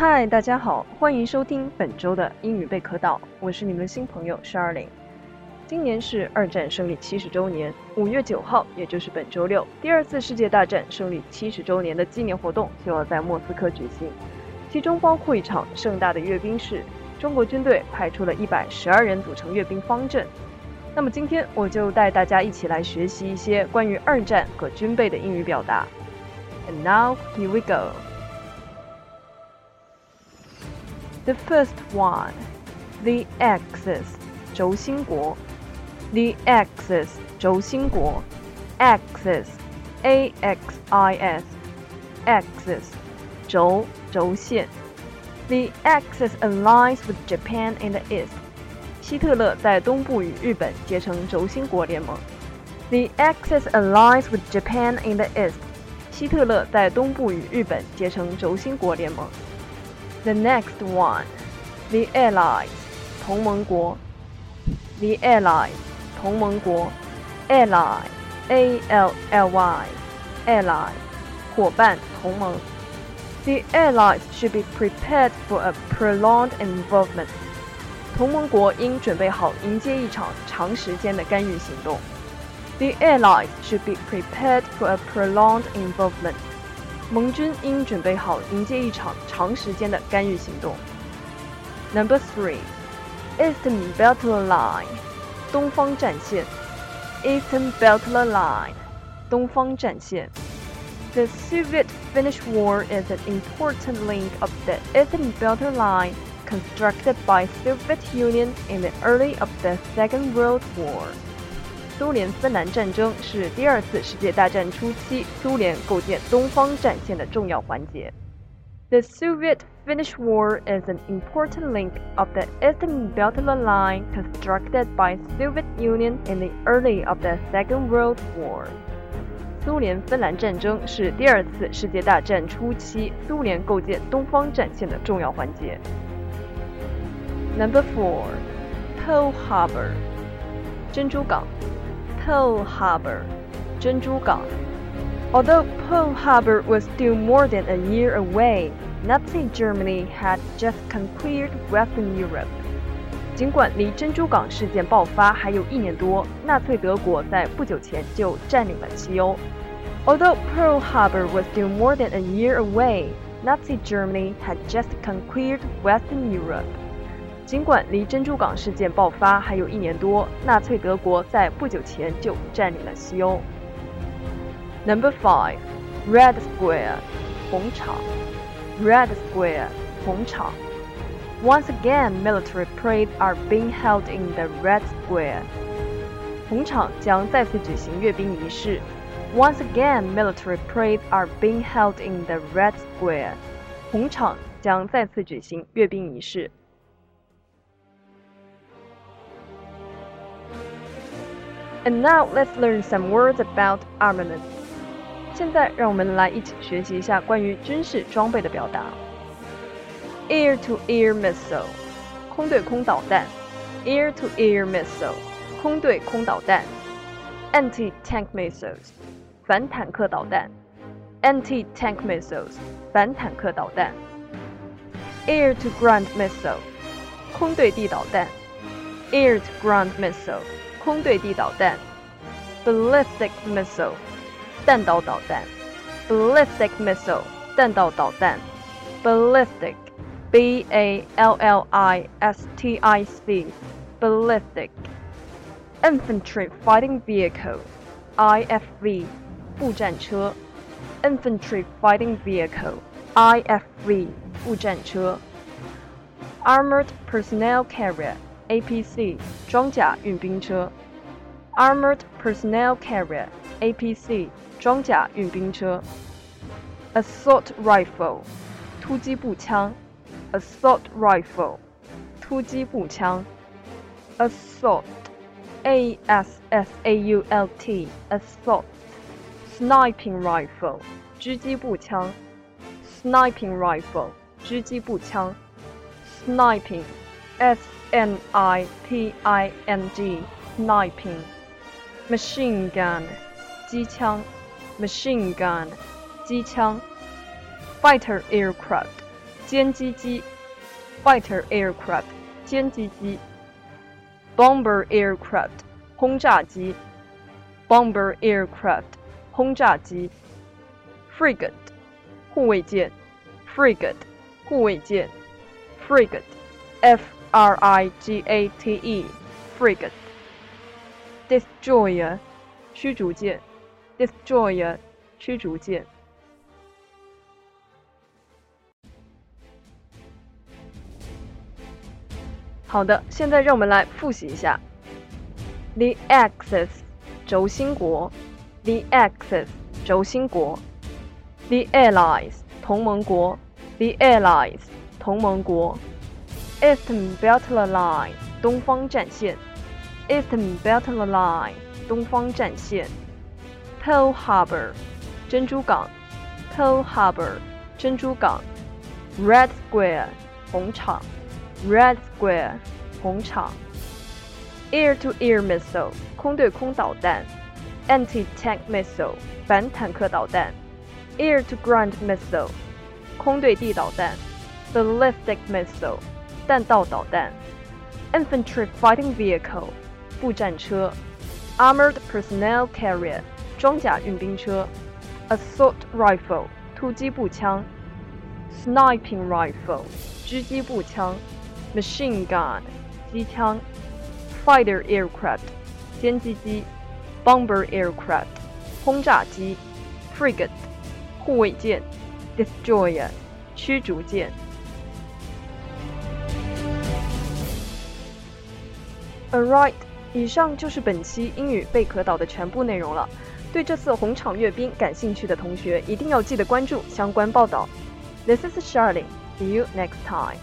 嗨，大家好，欢迎收听本周的英语贝壳岛，我是你们的新朋友 Charlene。今年是二战胜利七十周年，五月九号，也就是本周六，第二次世界大战胜利七十周年的纪念活动就要在莫斯科举行，其中包括一场盛大的阅兵式。中国军队派出了一百十二人组成阅兵方阵。那么今天我就带大家一起来学习一些关于二战和军备的英语表达。And now here we go. The first one, the Axis, 轴心国。The Axis, 轴心国。Axis, A X I S, Axis, 轴轴线。The Axis allies with Japan in the East. 希特勒在东部与日本结成轴心国联盟。The Axis allies with Japan in the East. 希特勒在东部与日本结成轴心国联盟。 The next one, the Allies, 同盟国。The Allies, 同盟国。Ally, A L L Y, ally, 伙伴、同盟。The Allies should be prepared for a prolonged involvement. 同盟国应准备好迎接一场长时间的干预行动。The Allies should be prepared for a prolonged involvement. 盟军应准备好迎接一场长时间的干预行动。Number three, Eastern Battle Line，东方战线。Eastern Battle Line，东方战线。The Soviet-Finnish War is an important link of the Eastern Battle Line constructed by Soviet Union in the early of the Second World War. 苏联芬兰战争是第二次世界大战初期苏联构建东方战线的重要环节。The Soviet-Finnish War is an important link of the Eastern Battle Line constructed by Soviet Union in the early of the Second World War. 苏联芬兰战争是第二次世界大战初期苏联构建东方战线的重要环节。Number four, Pearl Harbor，珍珠港。Pearl Harbor, 珍珠港。Although Pearl Harbor was still more than a year away, Nazi Germany had just conquered Western Europe. 尽管离珍珠港事件爆发还有一年多，纳粹德国在不久前就占领了西欧。Although Pearl Harbor was still more than a year away, Nazi Germany had just conquered Western Europe. 尽管离珍珠港事件爆发还有一年多，纳粹德国在不久前就占领了西欧。Number five, Red Square, 红场。Red Square, 红场。Once again, military parades are being held in the Red Square. 红场将再次举行阅兵仪式。Once again, military parades are being held in the Red Square. 红场将再次举行阅兵仪式。And now let's learn some words about armament. 现在让我们来一起学习一下关于军事装备的表达。Air-to-air missile，空对空导弹。Air-to-air missile，空对空导弹。Anti-tank missiles，反坦克导弹。Anti-tank missiles，反坦克导弹。Air-to-ground missile，空对地导弹。Air-to-ground missile。 空对地导弹，ballistic missile，弹道导弹，ballistic missile，弹道导弹，ballistic， B A L L I S T I C ballistic infantry fighting vehicle IFV 步战车 infantry fighting vehicle IFV 步战车 armored personnel carrier APC 装甲运兵车 armored personnel carrier APC 装甲运兵车 assault rifle 突击步枪 assault rifle 突击步枪 assault a s s a u l t assault sniping rifle 狙击步枪 sniping rifle 狙击步枪 sniping s n i p i n g sniping machine gun 机枪 machine gun 机枪 fighter aircraft 歼击机 fighter aircraft 歼击机 bomber aircraft 轰炸机 bomber aircraft 轰炸机 frigate 护卫舰 frigate 护卫舰 frigate f r i g a t e frigate destroyer 驱逐舰 destroyer 驱逐舰好的，现在让我们来复习一下。The Axis，轴心国。The Axis，轴心国。The Allies，同盟国。The Allies，同盟国。Eastern Battle Line，东方战线。Eastern Battle Line，东方战线。Pearl Harbor，珍珠港。Pearl Harbor，珍珠港。Red Square，红场。Red Square，红场。Air-to-air missile，空对空导弹。Anti-tank missile，反坦克导弹。Air-to-ground missile，空对地导弹。Ballistic missile， 弹道导弹。Infantry fighting vehicle，步战车。Armored personnel carrier，装甲运兵车。Assault rifle，突击步枪。Sniping rifle，狙击步枪。machine gun 机枪，fighter aircraft 歼击机，bomber aircraft 轰炸机，frigate 护卫舰，destroyer 驱逐舰。 Alright，以上就是本期英语贝壳岛的全部内容了。对这次红场阅兵感兴趣的同学，一定要记得关注相关报道。This is Charlie. See you next time.